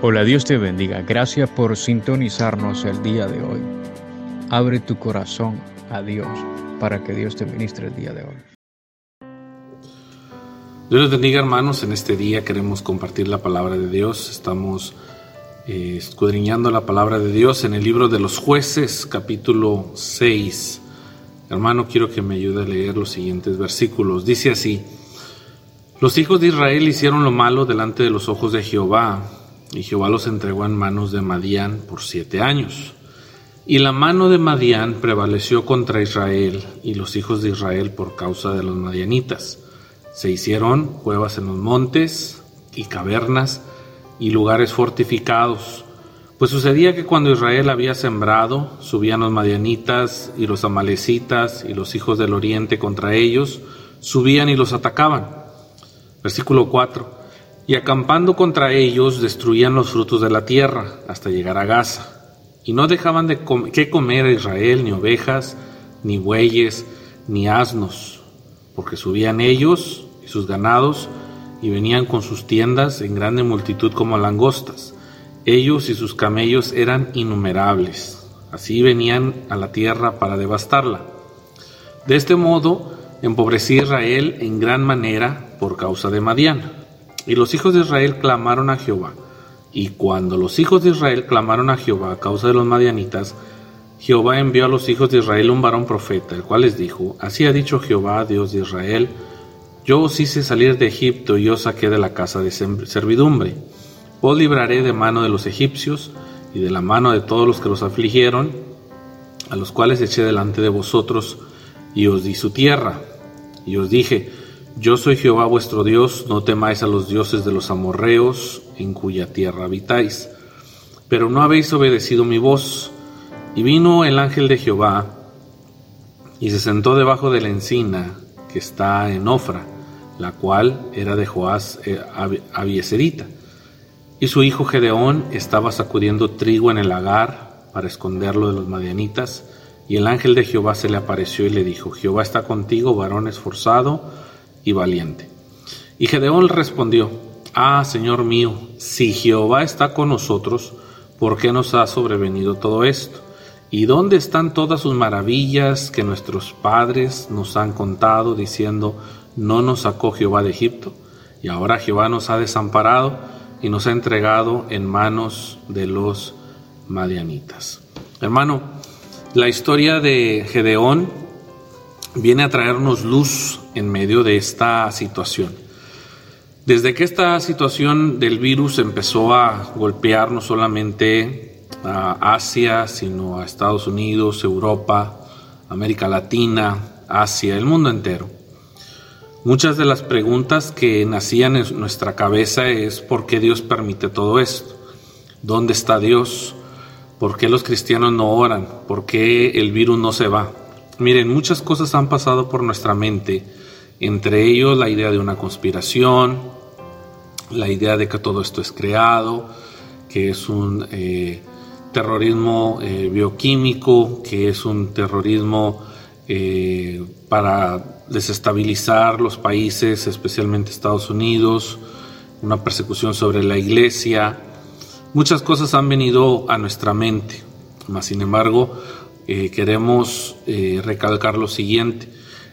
Hola, Dios te bendiga. Gracias por sintonizarnos el día de hoy. Abre tu corazón a Dios para que Dios te ministre el día de hoy. Dios les bendiga hermanos, en este día queremos compartir la palabra de Dios. Estamos eh, escudriñando la palabra de Dios en el libro de los jueces capítulo 6. Hermano, quiero que me ayude a leer los siguientes versículos. Dice así, los hijos de Israel hicieron lo malo delante de los ojos de Jehová y Jehová los entregó en manos de Madián por siete años. Y la mano de Madián prevaleció contra Israel y los hijos de Israel por causa de los madianitas. Se hicieron cuevas en los montes y cavernas y lugares fortificados. Pues sucedía que cuando Israel había sembrado, subían los madianitas y los amalecitas y los hijos del oriente contra ellos, subían y los atacaban. Versículo 4 y acampando contra ellos destruían los frutos de la tierra hasta llegar a Gaza. Y no dejaban de que comer a Israel ni ovejas, ni bueyes, ni asnos, porque subían ellos y sus ganados y venían con sus tiendas en grande multitud como langostas. Ellos y sus camellos eran innumerables. Así venían a la tierra para devastarla. De este modo empobrecía Israel en gran manera por causa de Madián. Y los hijos de Israel clamaron a Jehová. Y cuando los hijos de Israel clamaron a Jehová a causa de los madianitas, Jehová envió a los hijos de Israel un varón profeta, el cual les dijo, Así ha dicho Jehová, Dios de Israel, yo os hice salir de Egipto y os saqué de la casa de servidumbre. Os libraré de mano de los egipcios y de la mano de todos los que los afligieron, a los cuales eché delante de vosotros y os di su tierra. Y os dije, yo soy Jehová vuestro Dios, no temáis a los dioses de los amorreos, en cuya tierra habitáis. Pero no habéis obedecido mi voz. Y vino el ángel de Jehová, y se sentó debajo de la encina que está en Ofra, la cual era de Joás eh, Abieserita. Y su hijo Gedeón estaba sacudiendo trigo en el lagar para esconderlo de los madianitas. Y el ángel de Jehová se le apareció y le dijo, Jehová está contigo, varón esforzado y valiente. Y Gedeón respondió, Ah, Señor mío, si Jehová está con nosotros, ¿por qué nos ha sobrevenido todo esto? ¿Y dónde están todas sus maravillas que nuestros padres nos han contado diciendo, no nos sacó Jehová de Egipto? Y ahora Jehová nos ha desamparado y nos ha entregado en manos de los madianitas. Hermano, la historia de Gedeón viene a traernos luz en medio de esta situación. Desde que esta situación del virus empezó a golpear no solamente a Asia, sino a Estados Unidos, Europa, América Latina, Asia, el mundo entero. Muchas de las preguntas que nacían en nuestra cabeza es ¿por qué Dios permite todo esto? ¿Dónde está Dios? ¿Por qué los cristianos no oran? ¿Por qué el virus no se va? Miren, muchas cosas han pasado por nuestra mente, entre ellos la idea de una conspiración, la idea de que todo esto es creado, que es un eh, terrorismo eh, bioquímico, que es un terrorismo eh, para desestabilizar los países, especialmente Estados Unidos, una persecución sobre la iglesia. Muchas cosas han venido a nuestra mente, mas sin embargo, eh, queremos eh, recalcar lo siguiente.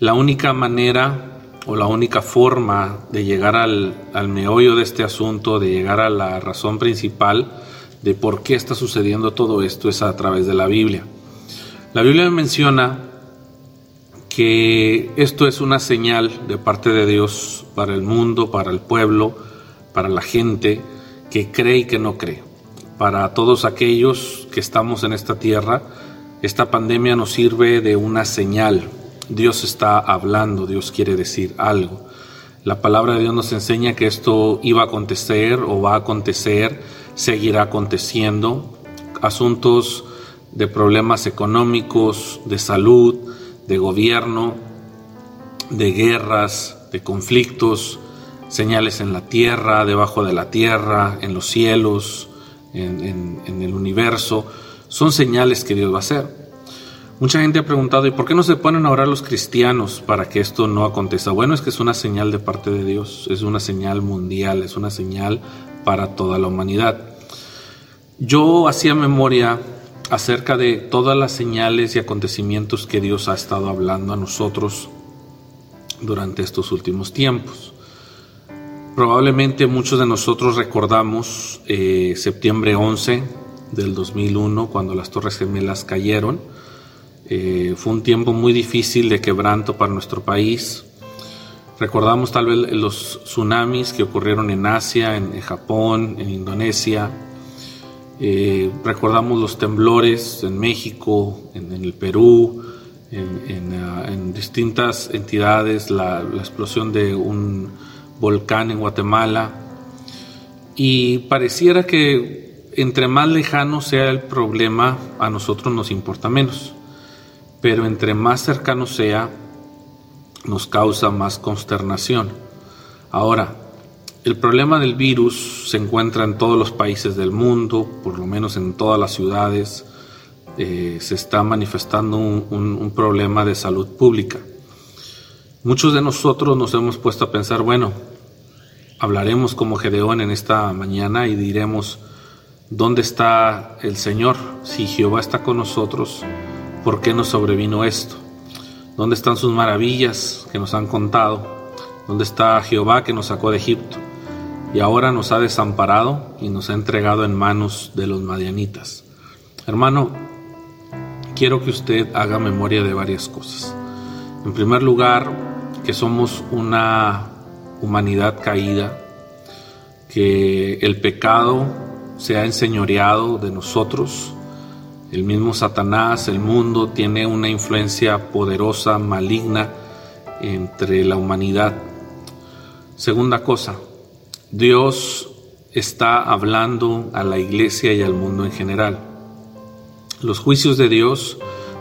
La única manera o la única forma de llegar al, al meollo de este asunto, de llegar a la razón principal de por qué está sucediendo todo esto es a través de la Biblia. La Biblia menciona que esto es una señal de parte de Dios para el mundo, para el pueblo, para la gente que cree y que no cree, para todos aquellos que estamos en esta tierra esta pandemia nos sirve de una señal. Dios está hablando, Dios quiere decir algo. La palabra de Dios nos enseña que esto iba a acontecer o va a acontecer, seguirá aconteciendo. Asuntos de problemas económicos, de salud, de gobierno, de guerras, de conflictos, señales en la tierra, debajo de la tierra, en los cielos, en, el universo son señales que Dios va a hacer. Mucha gente ha preguntado, ¿y por qué no se ponen a orar los cristianos para que esto no acontezca? Bueno, es que es una señal de parte de Dios, es una señal mundial, es una señal para toda la humanidad. Yo hacía memoria acerca de todas las señales y acontecimientos que Dios ha estado hablando a nosotros durante estos últimos tiempos. Probablemente muchos de nosotros recordamos eh, septiembre 11 del 2001, cuando las Torres Gemelas cayeron. Eh, fue un tiempo muy difícil de quebranto para nuestro país. Recordamos tal vez los tsunamis que ocurrieron en Asia, en, Japón, en Indonesia. Eh, recordamos los temblores en México, en, el Perú, ah, en, distintas entidades, la, la explosión de un volcán en Guatemala. Y pareciera que entre más lejano sea el problema, a nosotros nos importa menos. Pero entre más cercano sea, nos causa más consternación. Ahora, el problema del virus se encuentra en todos los países del mundo, por lo menos en todas las ciudades. Eh, se está manifestando un, problema de salud pública. Muchos de nosotros nos hemos puesto a pensar, bueno, hablaremos como Gedeón en esta mañana y diremos, ¿dónde está el Señor? Si Jehová está con nosotros, ¿por qué nos sobrevino esto? ¿Dónde están sus maravillas que nos han contado? ¿Dónde está Jehová que nos sacó de Egipto? Y ahora nos ha desamparado y nos ha entregado en manos de los madianitas. Hermano, quiero que usted haga memoria de varias cosas. En primer lugar, que somos una humanidad caída, que el pecado se ha enseñoreado de nosotros, el mismo Satanás, el mundo, tiene una influencia poderosa, maligna entre la humanidad. Segunda cosa, Dios está hablando a la iglesia y al mundo en general. Los juicios de Dios,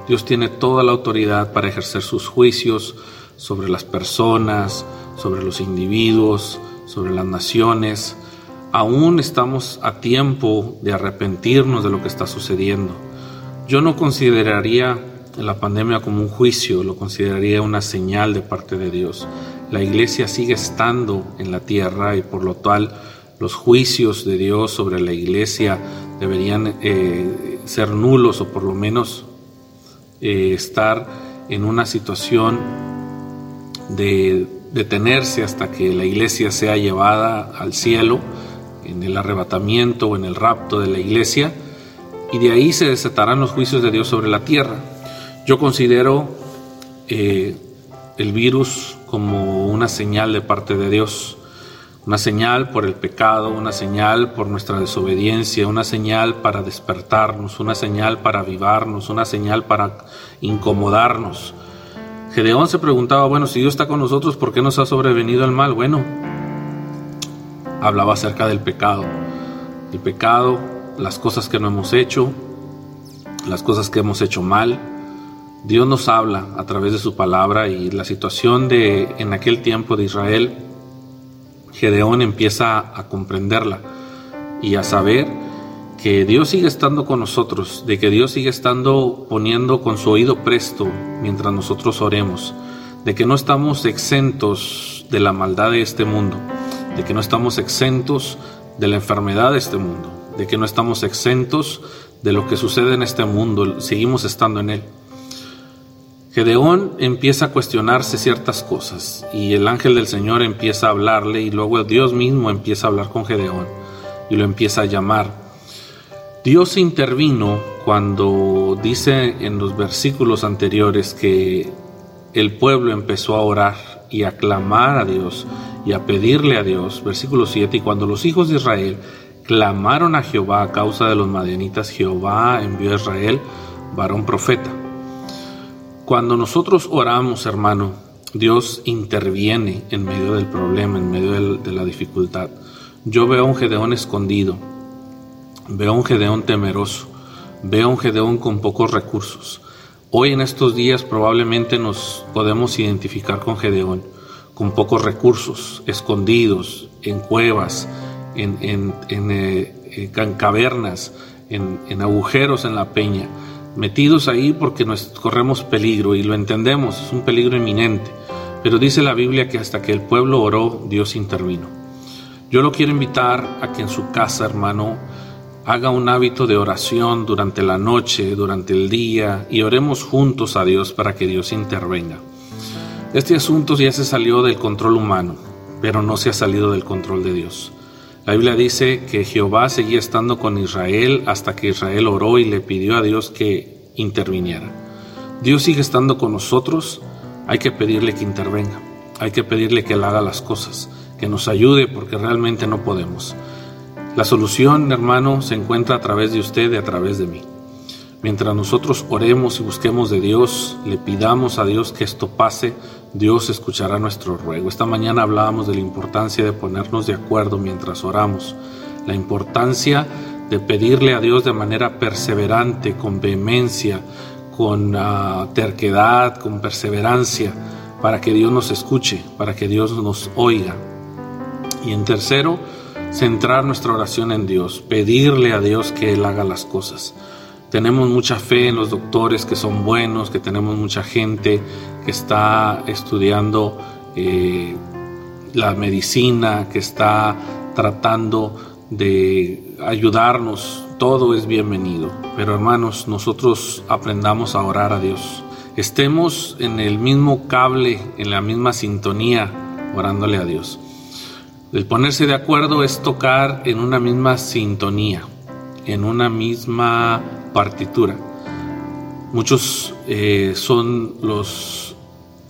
Dios tiene toda la autoridad para ejercer sus juicios sobre las personas, sobre los individuos, sobre las naciones. Aún estamos a tiempo de arrepentirnos de lo que está sucediendo. Yo no consideraría la pandemia como un juicio, lo consideraría una señal de parte de Dios. La iglesia sigue estando en la tierra y por lo tal los juicios de Dios sobre la iglesia deberían eh, ser nulos o por lo menos eh, estar en una situación de detenerse hasta que la iglesia sea llevada al cielo en el arrebatamiento o en el rapto de la iglesia y de ahí se desatarán los juicios de Dios sobre la tierra. Yo considero eh, el virus como una señal de parte de Dios, una señal por el pecado, una señal por nuestra desobediencia, una señal para despertarnos, una señal para avivarnos, una señal para incomodarnos. Gedeón se preguntaba, bueno, si Dios está con nosotros, ¿por qué nos ha sobrevenido el mal? Bueno, hablaba acerca del pecado. El pecado las cosas que no hemos hecho, las cosas que hemos hecho mal. Dios nos habla a través de su palabra y la situación de en aquel tiempo de Israel, Gedeón empieza a comprenderla y a saber que Dios sigue estando con nosotros, de que Dios sigue estando poniendo con su oído presto mientras nosotros oremos, de que no estamos exentos de la maldad de este mundo, de que no estamos exentos de la enfermedad de este mundo, de que no estamos exentos de lo que sucede en este mundo, seguimos estando en él. Gedeón empieza a cuestionarse ciertas cosas y el ángel del Señor empieza a hablarle y luego Dios mismo empieza a hablar con Gedeón y lo empieza a llamar. Dios intervino cuando dice en los versículos anteriores que el pueblo empezó a orar y a clamar a Dios y a pedirle a Dios, versículo 7, y cuando los hijos de Israel clamaron a Jehová a causa de los madianitas, Jehová envió a Israel varón profeta. Cuando nosotros oramos, hermano, Dios interviene en medio del problema, en medio de la dificultad. Yo veo a un Gedeón escondido, veo a un Gedeón temeroso, veo a un Gedeón con pocos recursos. Hoy en estos días probablemente nos podemos identificar con Gedeón, con pocos recursos, escondidos, en cuevas, en, eh, en, cavernas, en, agujeros en la peña, metidos ahí porque nos corremos peligro y lo entendemos, es un peligro inminente. Pero dice la Biblia que hasta que el pueblo oró, Dios intervino. Yo lo quiero invitar a que en su casa, hermano, haga un hábito de oración durante la noche, durante el día y oremos juntos a Dios para que Dios intervenga. Este asunto ya se salió del control humano, pero no se ha salido del control de Dios. La Biblia dice que Jehová seguía estando con Israel hasta que Israel oró y le pidió a Dios que interviniera. Dios sigue estando con nosotros, hay que pedirle que intervenga, hay que pedirle que él haga las cosas, que nos ayude porque realmente no podemos. La solución, hermano, se encuentra a través de usted y a través de mí. Mientras nosotros oremos y busquemos de Dios, le pidamos a Dios que esto pase, Dios escuchará nuestro ruego. Esta mañana hablábamos de la importancia de ponernos de acuerdo mientras oramos, la importancia de pedirle a Dios de manera perseverante, con vehemencia, con ah, terquedad, con perseverancia, para que Dios nos escuche, para que Dios nos oiga. Y en tercero, centrar nuestra oración en Dios, pedirle a Dios que Él haga las cosas. Tenemos mucha fe en los doctores que son buenos, que tenemos mucha gente que está estudiando eh, la medicina, que está tratando de ayudarnos. Todo es bienvenido. Pero hermanos, nosotros aprendamos a orar a Dios. Estemos en el mismo cable, en la misma sintonía, orándole a Dios. El ponerse de acuerdo es tocar en una misma sintonía, en una misma partitura. Muchos eh, son los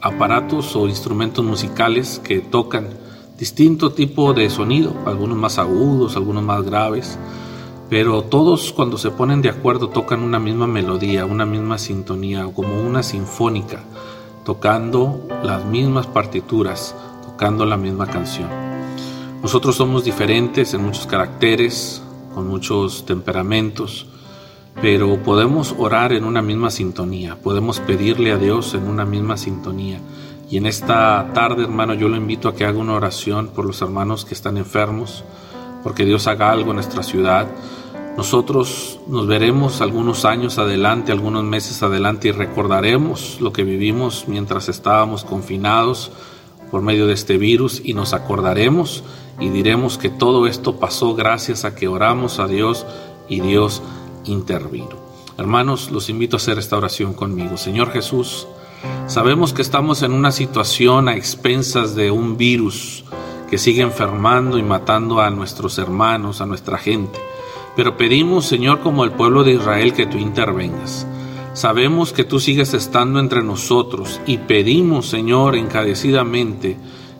aparatos o instrumentos musicales que tocan distinto tipo de sonido, algunos más agudos, algunos más graves, pero todos cuando se ponen de acuerdo tocan una misma melodía, una misma sintonía, como una sinfónica, tocando las mismas partituras, tocando la misma canción. Nosotros somos diferentes en muchos caracteres, con muchos temperamentos, pero podemos orar en una misma sintonía, podemos pedirle a Dios en una misma sintonía. Y en esta tarde, hermano, yo lo invito a que haga una oración por los hermanos que están enfermos, porque Dios haga algo en nuestra ciudad. Nosotros nos veremos algunos años adelante, algunos meses adelante y recordaremos lo que vivimos mientras estábamos confinados por medio de este virus y nos acordaremos y diremos que todo esto pasó gracias a que oramos a Dios y Dios intervino. Hermanos, los invito a hacer esta oración conmigo. Señor Jesús, sabemos que estamos en una situación a expensas de un virus que sigue enfermando y matando a nuestros hermanos, a nuestra gente. Pero pedimos, Señor, como el pueblo de Israel, que tú intervengas. Sabemos que tú sigues estando entre nosotros y pedimos, Señor, encarecidamente,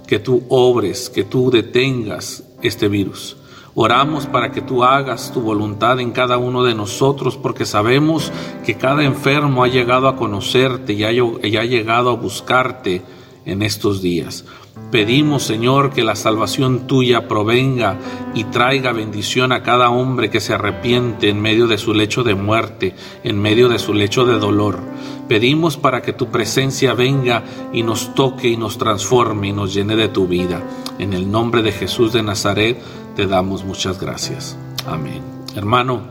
que tú obres, que tú detengas este virus. Oramos para que tú hagas tu voluntad en cada uno de nosotros, porque sabemos que cada enfermo ha llegado a conocerte y ha, llegado a buscarte en estos días. Pedimos, Señor, que la salvación tuya provenga y traiga bendición a cada hombre que se arrepiente en medio de su lecho de muerte, en medio de su lecho de dolor. Pedimos para que tu presencia venga y nos toque y nos transforme y nos llene de tu vida. En el nombre de Jesús de Nazaret te damos muchas gracias. Amén. Hermano,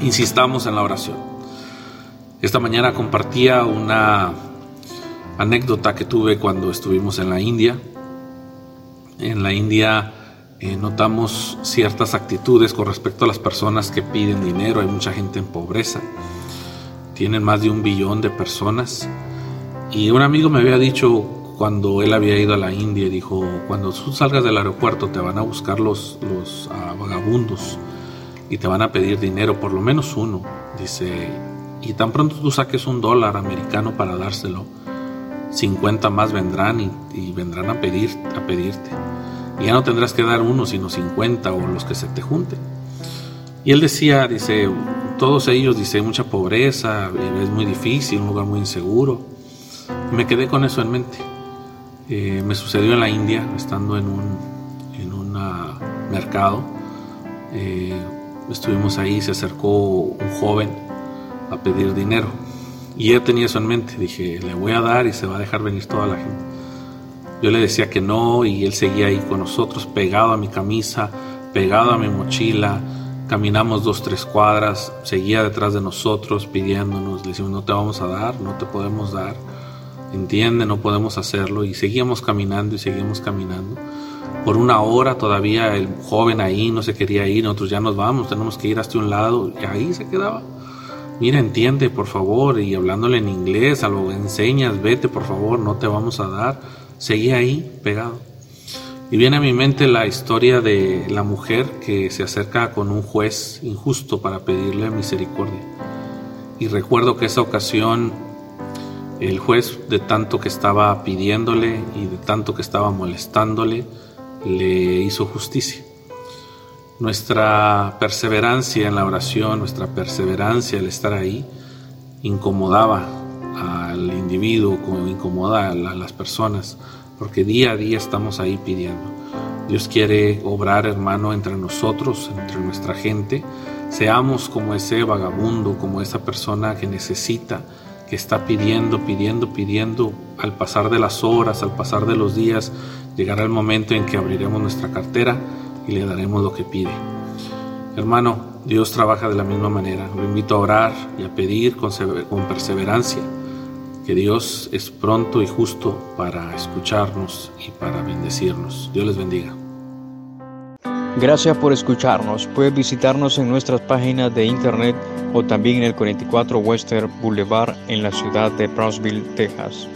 insistamos en la oración. Esta mañana compartía una anécdota que tuve cuando estuvimos en la India. En la India eh, notamos ciertas actitudes con respecto a las personas que piden dinero. Hay mucha gente en pobreza. Tienen más de un billón de personas. Y un amigo me había dicho cuando él había ido a la India, dijo, cuando tú salgas del aeropuerto te van a buscar los, los ah, vagabundos y te van a pedir dinero, por lo menos uno. Dice, y tan pronto tú saques un dólar americano para dárselo, 50 más vendrán y, vendrán a, pedir, a pedirte. Y ya no tendrás que dar uno, sino 50 o los que se te junten. Y él decía, dice, todos ellos, dice, mucha pobreza, es muy difícil, un lugar muy inseguro. Me quedé con eso en mente. Eh, me sucedió en la India, estando en un, en un mercado. Eh, estuvimos ahí, se acercó un joven a pedir dinero y yo tenía eso en mente, dije, le voy a dar y se va a dejar venir toda la gente. Yo le decía que no y él seguía ahí con nosotros, pegado a mi camisa, pegado a mi mochila. Caminamos dos, tres cuadras, seguía detrás de nosotros pidiéndonos, le decimos, no te vamos a dar, no te podemos dar. Entiende, no podemos hacerlo. Y seguíamos caminando y seguíamos caminando. por una hora todavía el joven ahí no se quería ir, nosotros ya nos vamos, tenemos que ir hasta un lado, y ahí se quedaba. Mira, entiende, por favor, y hablándole en inglés, algo enseñas, vete, por favor, no te vamos a dar. Seguía ahí, pegado. Y viene a mi mente la historia de la mujer que se acerca con un juez injusto para pedirle misericordia. Y recuerdo que esa ocasión el juez, de tanto que estaba pidiéndole y de tanto que estaba molestándole, le hizo justicia. Nuestra perseverancia en la oración, nuestra perseverancia al estar ahí, incomodaba al individuo, como incomoda a las personas, porque día a día estamos ahí pidiendo. Dios quiere obrar, hermano, entre nosotros, entre nuestra gente. Seamos como ese vagabundo, como esa persona que necesita, que está pidiendo, pidiendo, pidiendo. Al pasar de las horas, al pasar de los días, llegará el momento en que abriremos nuestra cartera y le daremos lo que pide. Hermano, Dios trabaja de la misma manera. Lo invito a orar y a pedir con, perseverancia que Dios es pronto y justo para escucharnos y para bendecirnos. Dios les bendiga. Gracias por escucharnos. Puedes visitarnos en nuestras páginas de internet o también en el 44 Western Boulevard en la ciudad de Brownsville, Texas.